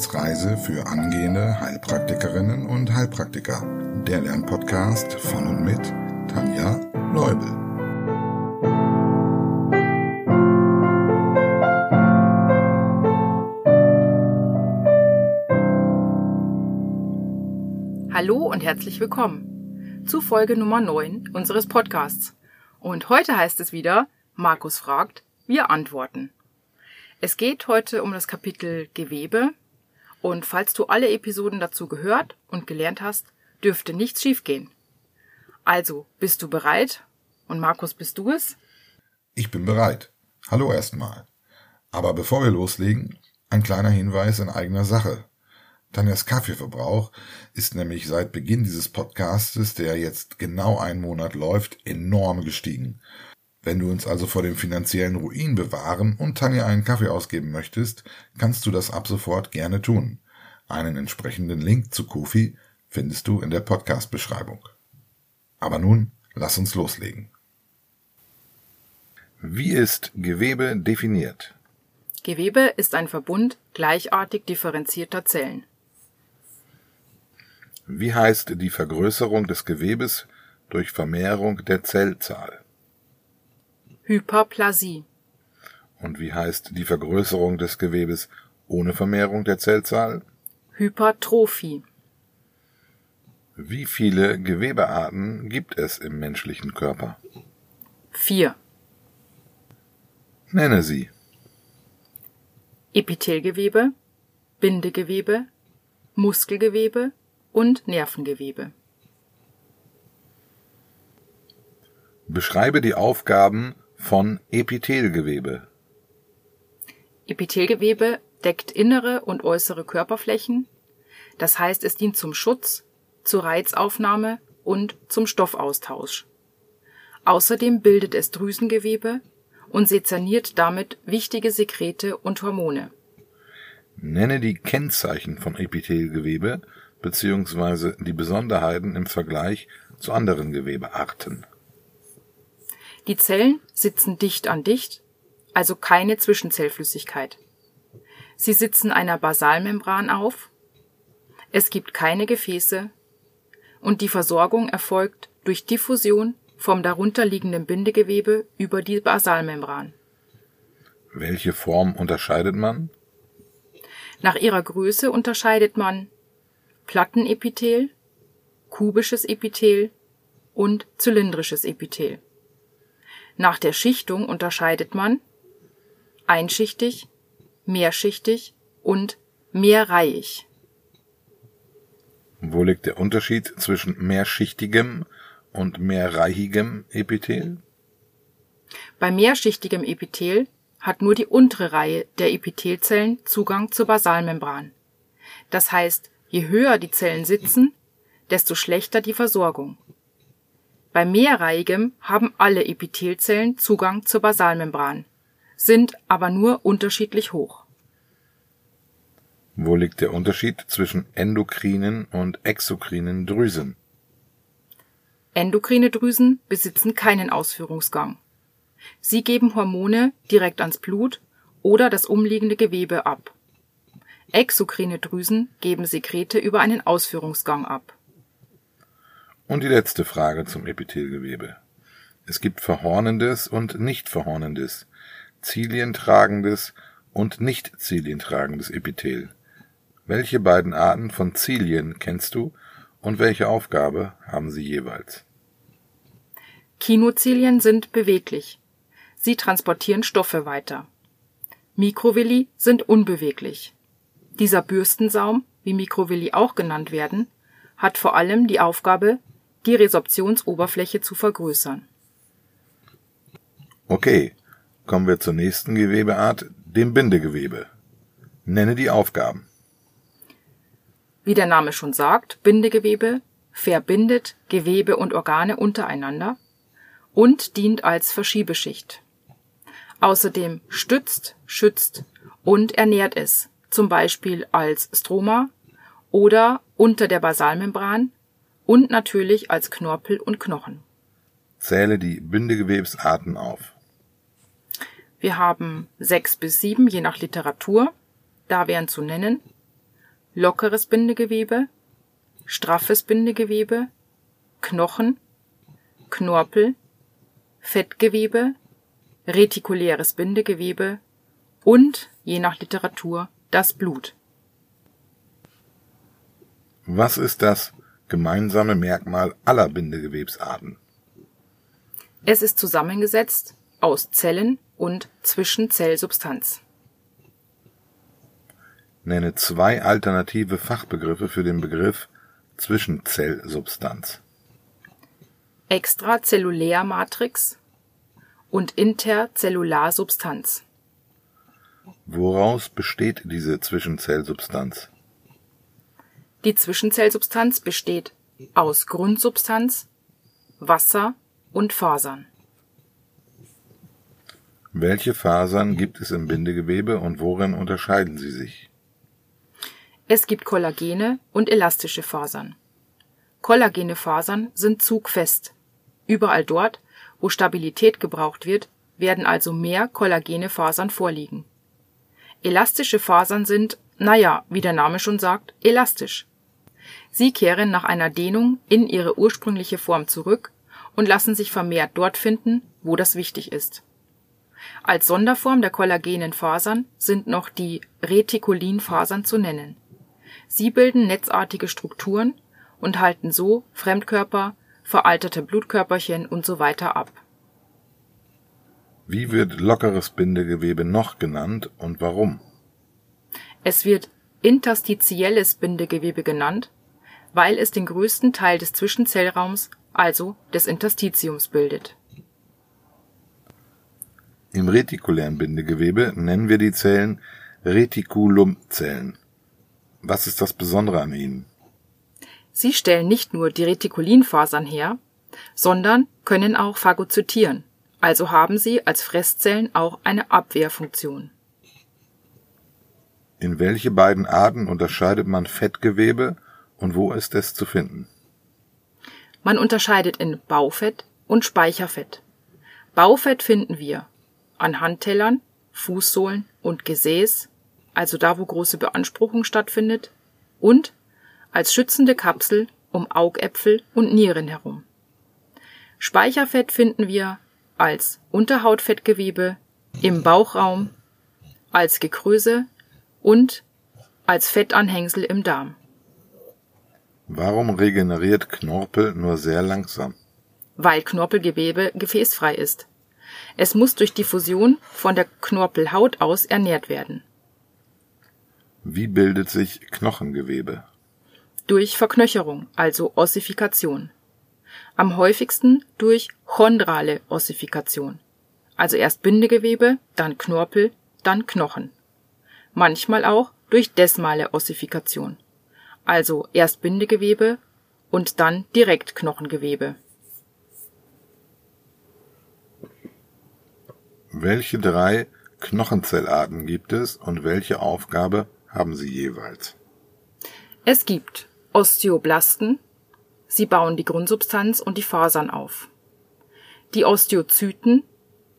Wissensreise für angehende Heilpraktikerinnen und Heilpraktiker. Der Lernpodcast von und mit Tanja Leubel. Hallo und herzlich willkommen zu Folge Nummer 9 unseres Podcasts. Und heute heißt es wieder, Markus fragt, wir antworten. Es geht heute um das Kapitel Gewebe und falls du alle Episoden dazu gehört und gelernt hast, dürfte nichts schiefgehen. Also, bist du bereit? Und Markus, bist du es? Ich bin bereit. Hallo erstmal. Aber bevor wir loslegen, ein kleiner Hinweis in eigener Sache. Tanjas Kaffeeverbrauch ist nämlich seit Beginn dieses Podcastes, der jetzt genau einen Monat läuft, enorm gestiegen. Wenn du uns also vor dem finanziellen Ruin bewahren und Tanja einen Kaffee ausgeben möchtest, kannst du das ab sofort gerne tun. Einen entsprechenden Link zu Kofi findest du in der Podcast-Beschreibung. Aber nun, lass uns loslegen. Wie ist Gewebe definiert? Gewebe ist ein Verbund gleichartig differenzierter Zellen. Wie heißt die Vergrößerung des Gewebes durch Vermehrung der Zellzahl? Hyperplasie. Und wie heißt die Vergrößerung des Gewebes ohne Vermehrung der Zellzahl? Hypertrophie. Wie viele Gewebearten gibt es im menschlichen Körper? Vier. Nenne sie. Epithelgewebe, Bindegewebe, Muskelgewebe und Nervengewebe. Beschreibe die Aufgaben von Epithelgewebe. Epithelgewebe deckt innere und äußere Körperflächen, das heißt es dient zum Schutz, zur Reizaufnahme und zum Stoffaustausch. Außerdem bildet es Drüsengewebe und sezerniert damit wichtige Sekrete und Hormone. Nenne die Kennzeichen von Epithelgewebe bzw. die Besonderheiten im Vergleich zu anderen Gewebearten. Die Zellen sitzen dicht an dicht, also keine Zwischenzellflüssigkeit. Sie sitzen einer Basalmembran auf, es gibt keine Gefäße und die Versorgung erfolgt durch Diffusion vom darunterliegenden Bindegewebe über die Basalmembran. Welche Form unterscheidet man? Nach ihrer Größe unterscheidet man Plattenepithel, kubisches Epithel und zylindrisches Epithel. Nach der Schichtung unterscheidet man einschichtig, mehrschichtig und mehrreihig. Wo liegt der Unterschied zwischen mehrschichtigem und mehrreihigem Epithel? Bei mehrschichtigem Epithel hat nur die untere Reihe der Epithelzellen Zugang zur Basalmembran. Das heißt, je höher die Zellen sitzen, desto schlechter die Versorgung. Bei mehrreihigem haben alle Epithelzellen Zugang zur Basalmembran, sind aber nur unterschiedlich hoch. Wo liegt der Unterschied zwischen endokrinen und exokrinen Drüsen? Endokrine Drüsen besitzen keinen Ausführungsgang. Sie geben Hormone direkt ans Blut oder das umliegende Gewebe ab. Exokrine Drüsen geben Sekrete über einen Ausführungsgang ab und die letzte Frage zum Epithelgewebe. Es gibt verhornendes und nicht verhornendes, zilientragendes und nicht zilientragendes Epithel. Welche beiden Arten von Zilien kennst du und welche Aufgabe haben sie jeweils? Kinozilien sind beweglich. Sie transportieren Stoffe weiter. Mikrovilli sind unbeweglich. Dieser Bürstensaum, wie Mikrovilli auch genannt werden, hat vor allem die Aufgabe, die Resorptionsoberfläche zu vergrößern. Okay, kommen wir zur nächsten Gewebeart, dem Bindegewebe. Nenne die Aufgaben. Wie der Name schon sagt, Bindegewebe verbindet Gewebe und Organe untereinander und dient als Verschiebeschicht. Außerdem stützt, schützt und ernährt es, zum Beispiel als Stroma oder unter der Basalmembran und natürlich als Knorpel und Knochen. Zähle die Bindegewebsarten auf. Wir haben sechs bis sieben, je nach Literatur. Da wären zu nennen lockeres Bindegewebe, straffes Bindegewebe, Knochen, Knorpel, Fettgewebe, retikuläres Bindegewebe und, je nach Literatur, das Blut. Was ist das gemeinsame Merkmal aller Bindegewebsarten? Es ist zusammengesetzt aus Zellen und Zwischenzellsubstanz. Nenne zwei alternative Fachbegriffe für den Begriff Zwischenzellsubstanz. Extrazellulärmatrix und Interzellarsubstanz. Woraus besteht diese Zwischenzellsubstanz? Die Zwischenzellsubstanz besteht aus Grundsubstanz, Wasser und Fasern. Welche Fasern gibt es im Bindegewebe und worin unterscheiden sie sich? Es gibt Kollagene und elastische Fasern. Kollagene Fasern sind zugfest. Überall dort, wo Stabilität gebraucht wird, werden also mehr kollagene Fasern vorliegen. Elastische Fasern sind, naja, wie der Name schon sagt, elastisch. Sie kehren nach einer Dehnung in ihre ursprüngliche Form zurück und lassen sich vermehrt dort finden, wo das wichtig ist. Als Sonderform der kollagenen Fasern sind noch die Retikulinfasern zu nennen. Sie bilden netzartige Strukturen und halten so Fremdkörper, veralterte Blutkörperchen usw. ab. Wie wird lockeres Bindegewebe noch genannt und warum? Es wird interstitielles Bindegewebe genannt, weil es den größten Teil des Zwischenzellraums, also des Interstitiums bildet. Im retikulären Bindegewebe nennen wir die Zellen Retikulumzellen. Was ist das Besondere an ihnen? Sie stellen nicht nur die Retikulinfasern her, sondern können auch phagozytieren, also haben sie als Fresszellen auch eine Abwehrfunktion. In welche beiden Arten unterscheidet man Fettgewebe und wo ist es zu finden? Man unterscheidet in Baufett und Speicherfett. Baufett finden wir an Handtellern, Fußsohlen und Gesäß, also da, wo große Beanspruchung stattfindet, und als schützende Kapsel um Augäpfel und Nieren herum. Speicherfett finden wir als Unterhautfettgewebe, im Bauchraum, als Gekröse und als Fettanhängsel im Darm. Warum regeneriert Knorpel nur sehr langsam? Weil Knorpelgewebe gefäßfrei ist. Es muss durch Diffusion von der Knorpelhaut aus ernährt werden. Wie bildet sich Knochengewebe? Durch Verknöcherung, also Ossifikation. Am häufigsten durch chondrale Ossifikation. Also erst Bindegewebe, dann Knorpel, dann Knochen. Manchmal auch durch desmale Ossifikation. Also erst Bindegewebe und dann direkt Knochengewebe. Welche drei Knochenzellarten gibt es und welche Aufgabe haben sie jeweils? Es gibt Osteoblasten, sie bauen die Grundsubstanz und die Fasern auf. Die Osteozyten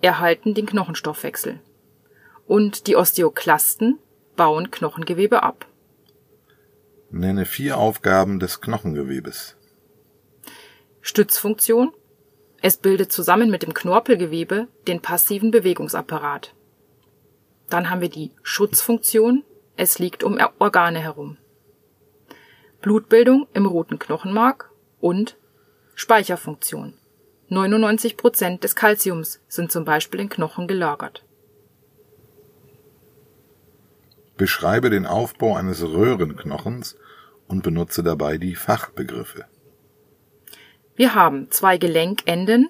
erhalten den Knochenstoffwechsel. Und die Osteoklasten bauen Knochengewebe ab. Nenne vier Aufgaben des Knochengewebes. Stützfunktion. Es bildet zusammen mit dem Knorpelgewebe den passiven Bewegungsapparat. Dann haben wir die Schutzfunktion. Es liegt um Organe herum. Blutbildung im roten Knochenmark und Speicherfunktion. 99 Prozent des Kalziums sind zum Beispiel in Knochen gelagert. Beschreibe den Aufbau eines Röhrenknochens und benutze dabei die Fachbegriffe. Wir haben zwei Gelenkenden,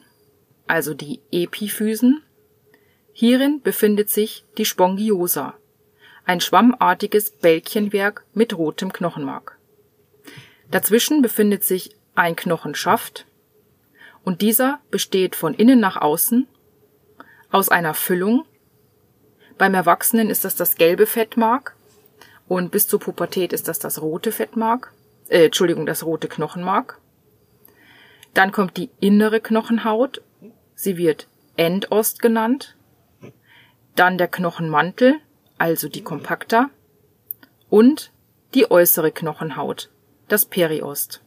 also die Epiphysen. Hierin befindet sich die Spongiosa, ein schwammartiges Bälkchenwerk mit rotem Knochenmark. Dazwischen befindet sich ein Knochenschaft und dieser besteht von innen nach außen aus einer Füllung beim Erwachsenen ist das das gelbe Fettmark und bis zur Pubertät ist das das rote Fettmark, äh, Entschuldigung, das rote Knochenmark. Dann kommt die innere Knochenhaut, sie wird Endost genannt. Dann der Knochenmantel, also die Kompakta und die äußere Knochenhaut, das Periost.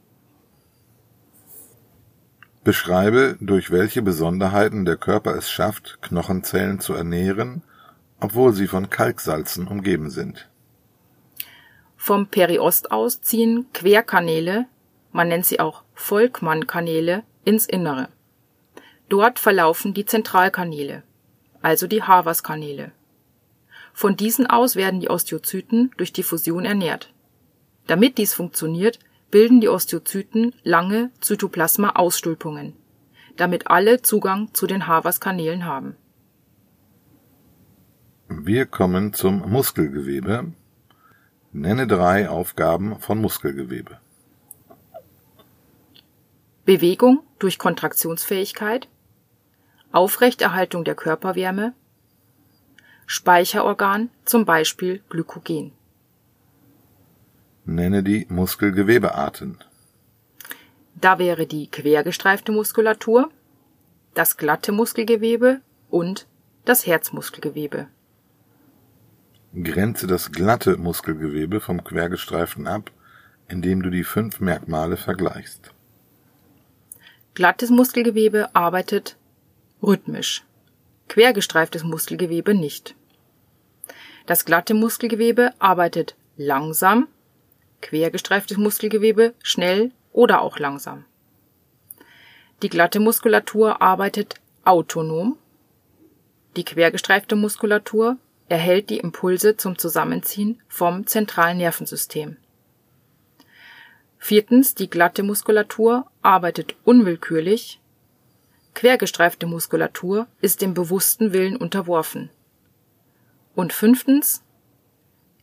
Beschreibe, durch welche Besonderheiten der Körper es schafft, Knochenzellen zu ernähren, obwohl sie von Kalksalzen umgeben sind. Vom Periost aus ziehen Querkanäle, man nennt sie auch Volkmann-Kanäle, ins Innere. Dort verlaufen die Zentralkanäle, also die Havers-Kanäle. Von diesen aus werden die Osteozyten durch die Fusion ernährt. Damit dies funktioniert, bilden die Osteozyten lange Zytoplasma-Ausstülpungen, damit alle Zugang zu den Havers-Kanälen haben. Wir kommen zum Muskelgewebe. Nenne drei Aufgaben von Muskelgewebe. Bewegung durch Kontraktionsfähigkeit, Aufrechterhaltung der Körperwärme, Speicherorgan, zum Beispiel Glykogen. Nenne die Muskelgewebearten. Da wäre die quergestreifte Muskulatur, das glatte Muskelgewebe und das Herzmuskelgewebe. Grenze das glatte Muskelgewebe vom quergestreiften ab, indem du die fünf Merkmale vergleichst. Glattes Muskelgewebe arbeitet rhythmisch, quergestreiftes Muskelgewebe nicht. Das glatte Muskelgewebe arbeitet langsam, quergestreiftes Muskelgewebe schnell oder auch langsam. Die glatte Muskulatur arbeitet autonom, die quergestreifte Muskulatur erhält die Impulse zum Zusammenziehen vom zentralen Nervensystem. Viertens, die glatte Muskulatur arbeitet unwillkürlich, quergestreifte Muskulatur ist dem bewussten Willen unterworfen. Und fünftens,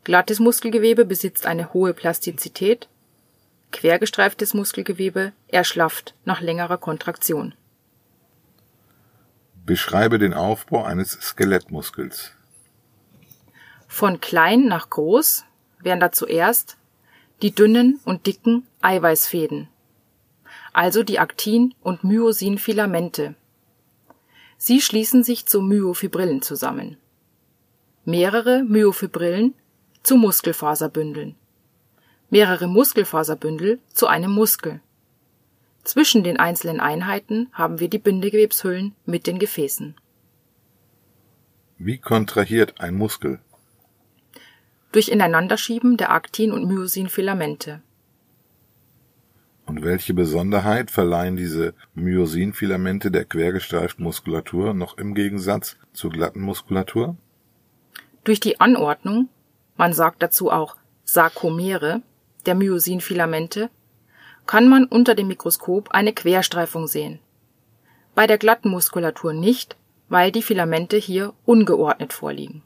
glattes Muskelgewebe besitzt eine hohe Plastizität, quergestreiftes Muskelgewebe erschlafft nach längerer Kontraktion. Beschreibe den Aufbau eines Skelettmuskels. Von klein nach groß wären da zuerst die dünnen und dicken Eiweißfäden, also die Aktin- und Myosin-Filamente. Sie schließen sich zu Myofibrillen zusammen. Mehrere Myofibrillen zu Muskelfaserbündeln. Mehrere Muskelfaserbündel zu einem Muskel. Zwischen den einzelnen Einheiten haben wir die Bindegewebshüllen mit den Gefäßen. Wie kontrahiert ein Muskel? Durch Ineinanderschieben der Aktin- und Myosin-Filamente. Und welche Besonderheit verleihen diese Myosin-Filamente der quergestreiften Muskulatur noch im Gegensatz zur glatten Muskulatur? Durch die Anordnung, man sagt dazu auch Sarkomere, der Myosin-Filamente, kann man unter dem Mikroskop eine Querstreifung sehen. Bei der glatten Muskulatur nicht, weil die Filamente hier ungeordnet vorliegen.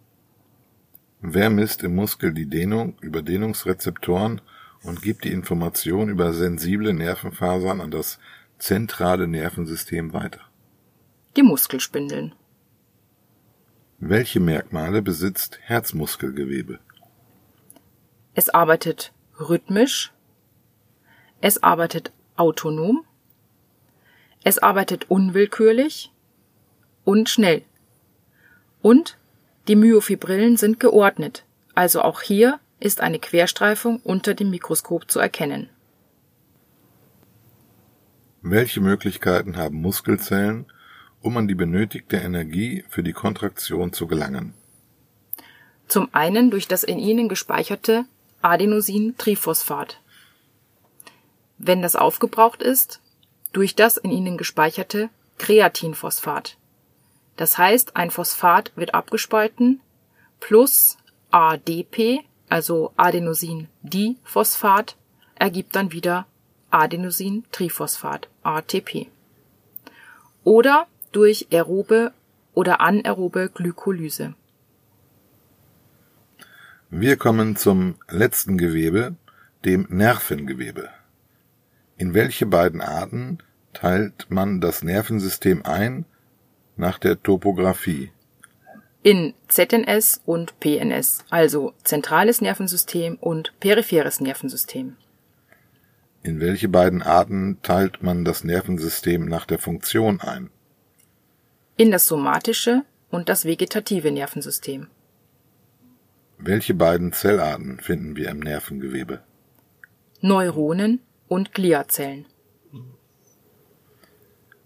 Wer misst im Muskel die Dehnung über Dehnungsrezeptoren und gibt die Information über sensible Nervenfasern an das zentrale Nervensystem weiter? Die Muskelspindeln. Welche Merkmale besitzt Herzmuskelgewebe? Es arbeitet rhythmisch, es arbeitet autonom, es arbeitet unwillkürlich und schnell und die Myofibrillen sind geordnet, also auch hier ist eine Querstreifung unter dem Mikroskop zu erkennen. Welche Möglichkeiten haben Muskelzellen, um an die benötigte Energie für die Kontraktion zu gelangen? Zum einen durch das in ihnen gespeicherte Adenosin-Triphosphat. Wenn das aufgebraucht ist, durch das in ihnen gespeicherte Kreatinphosphat. Das heißt, ein Phosphat wird abgespalten plus ADP, also Adenosin-Diphosphat, ergibt dann wieder Adenosin-Triphosphat, ATP. Oder durch aerobe oder anaerobe Glykolyse. Wir kommen zum letzten Gewebe, dem Nervengewebe. In welche beiden Arten teilt man das Nervensystem ein nach der Topographie. In ZNS und PNS, also zentrales Nervensystem und peripheres Nervensystem. In welche beiden Arten teilt man das Nervensystem nach der Funktion ein? In das somatische und das vegetative Nervensystem. Welche beiden Zellarten finden wir im Nervengewebe? Neuronen und Gliazellen.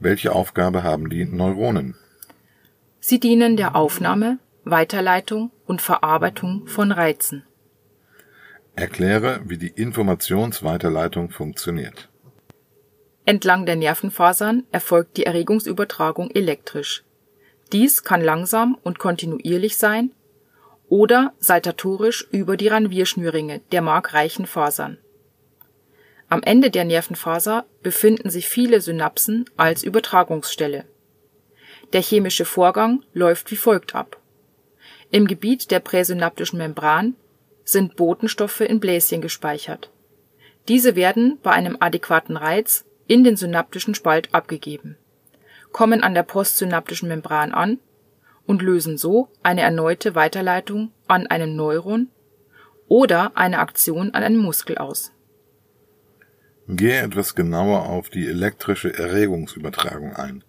Welche Aufgabe haben die Neuronen? Sie dienen der Aufnahme, Weiterleitung und Verarbeitung von Reizen. Erkläre, wie die Informationsweiterleitung funktioniert. Entlang der Nervenfasern erfolgt die Erregungsübertragung elektrisch. Dies kann langsam und kontinuierlich sein oder saltatorisch über die Ranvierschnürringe der markreichen Fasern. Am Ende der Nervenfaser befinden sich viele Synapsen als Übertragungsstelle. Der chemische Vorgang läuft wie folgt ab. Im Gebiet der präsynaptischen Membran sind Botenstoffe in Bläschen gespeichert. Diese werden bei einem adäquaten Reiz in den synaptischen Spalt abgegeben, kommen an der postsynaptischen Membran an und lösen so eine erneute Weiterleitung an einen Neuron oder eine Aktion an einen Muskel aus Gehe etwas genauer auf die elektrische Erregungsübertragung ein.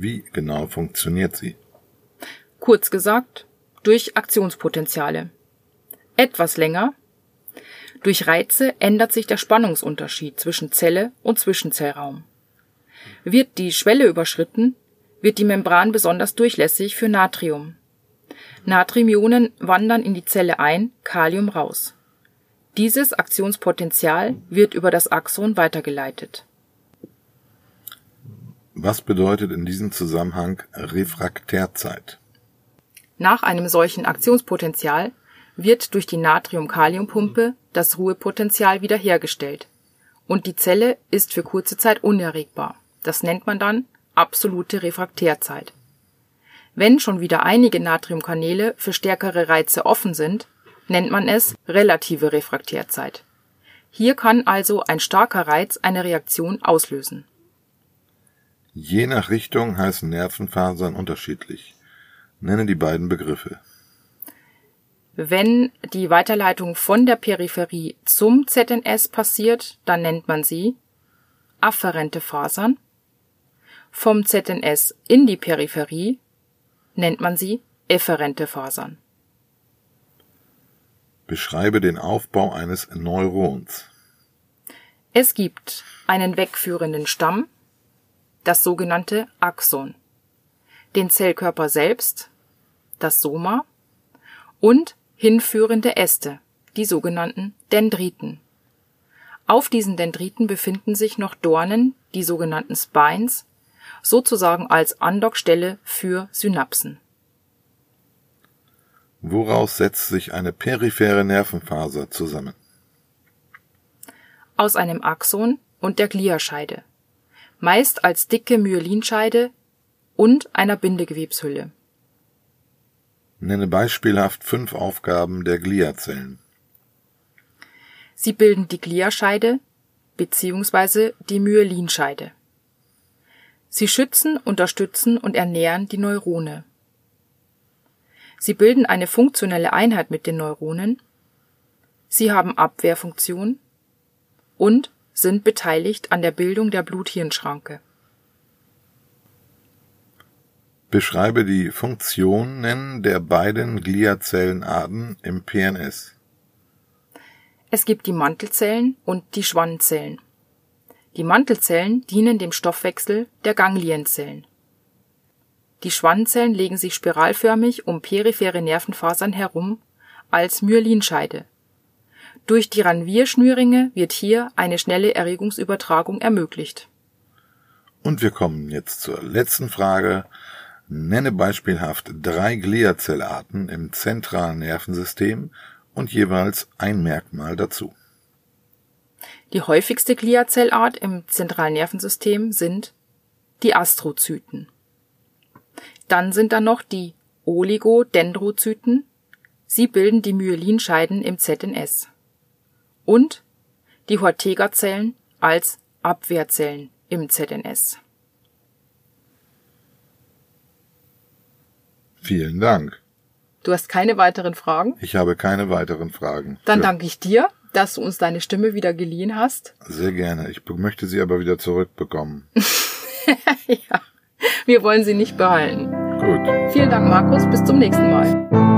Wie genau funktioniert sie? Kurz gesagt, durch Aktionspotenziale. Etwas länger. Durch Reize ändert sich der Spannungsunterschied zwischen Zelle und Zwischenzellraum. Wird die Schwelle überschritten, wird die Membran besonders durchlässig für Natrium. Natriumionen wandern in die Zelle ein, Kalium raus. Dieses Aktionspotential wird über das Axon weitergeleitet. Was bedeutet in diesem Zusammenhang Refraktärzeit? Nach einem solchen Aktionspotential wird durch die Natrium-Kalium-Pumpe das Ruhepotential wiederhergestellt und die Zelle ist für kurze Zeit unerregbar. Das nennt man dann absolute Refraktärzeit. Wenn schon wieder einige Natriumkanäle für stärkere Reize offen sind, nennt man es relative Refraktärzeit. Hier kann also ein starker Reiz eine Reaktion auslösen. Je nach Richtung heißen Nervenfasern unterschiedlich. Nenne die beiden Begriffe. Wenn die Weiterleitung von der Peripherie zum ZNS passiert, dann nennt man sie afferente Fasern. Vom ZNS in die Peripherie nennt man sie efferente Fasern. Beschreibe den Aufbau eines Neurons. Es gibt einen wegführenden Stamm, das sogenannte Axon, den Zellkörper selbst, das Soma, und hinführende Äste, die sogenannten Dendriten. Auf diesen Dendriten befinden sich noch Dornen, die sogenannten Spines, sozusagen als Andockstelle für Synapsen. Woraus setzt sich eine periphere Nervenfaser zusammen? Aus einem Axon und der Gliascheide, meist als dicke Myelinscheide und einer Bindegewebshülle. Nenne beispielhaft fünf Aufgaben der Gliazellen. Sie bilden die Gliascheide bzw. die Myelinscheide. Sie schützen, unterstützen und ernähren die Neurone. Sie bilden eine funktionelle Einheit mit den Neuronen, sie haben Abwehrfunktion und sind beteiligt an der Bildung der Blut-Hirn-Schranke. Beschreibe die Funktionen der beiden Gliazellenarten im PNS. Es gibt die Mantelzellen und die Schwannzellen. Die Mantelzellen dienen dem Stoffwechsel der Ganglienzellen die Schwannzellen legen sich spiralförmig um periphere Nervenfasern herum als Myelinscheide. Durch die Ranvierschnürringe wird hier eine schnelle Erregungsübertragung ermöglicht. Und wir kommen jetzt zur letzten Frage. Nenne beispielhaft drei Gliazellarten im zentralen Nervensystem und jeweils ein Merkmal dazu. Die häufigste Gliazellart im zentralen Nervensystem sind die Astrozyten dann sind da noch die Oligodendrozyten. Sie bilden die Myelinscheiden im ZNS. Und die Hortega-Zellen als Abwehrzellen im ZNS. Vielen Dank. Du hast keine weiteren Fragen? Ich habe keine weiteren Fragen. Dann danke ich dir, dass du uns deine Stimme wieder geliehen hast. Sehr gerne. Ich möchte sie aber wieder zurückbekommen. ja. Wir wollen sie nicht behalten. Gut. Vielen Dank, Markus. Bis zum nächsten Mal.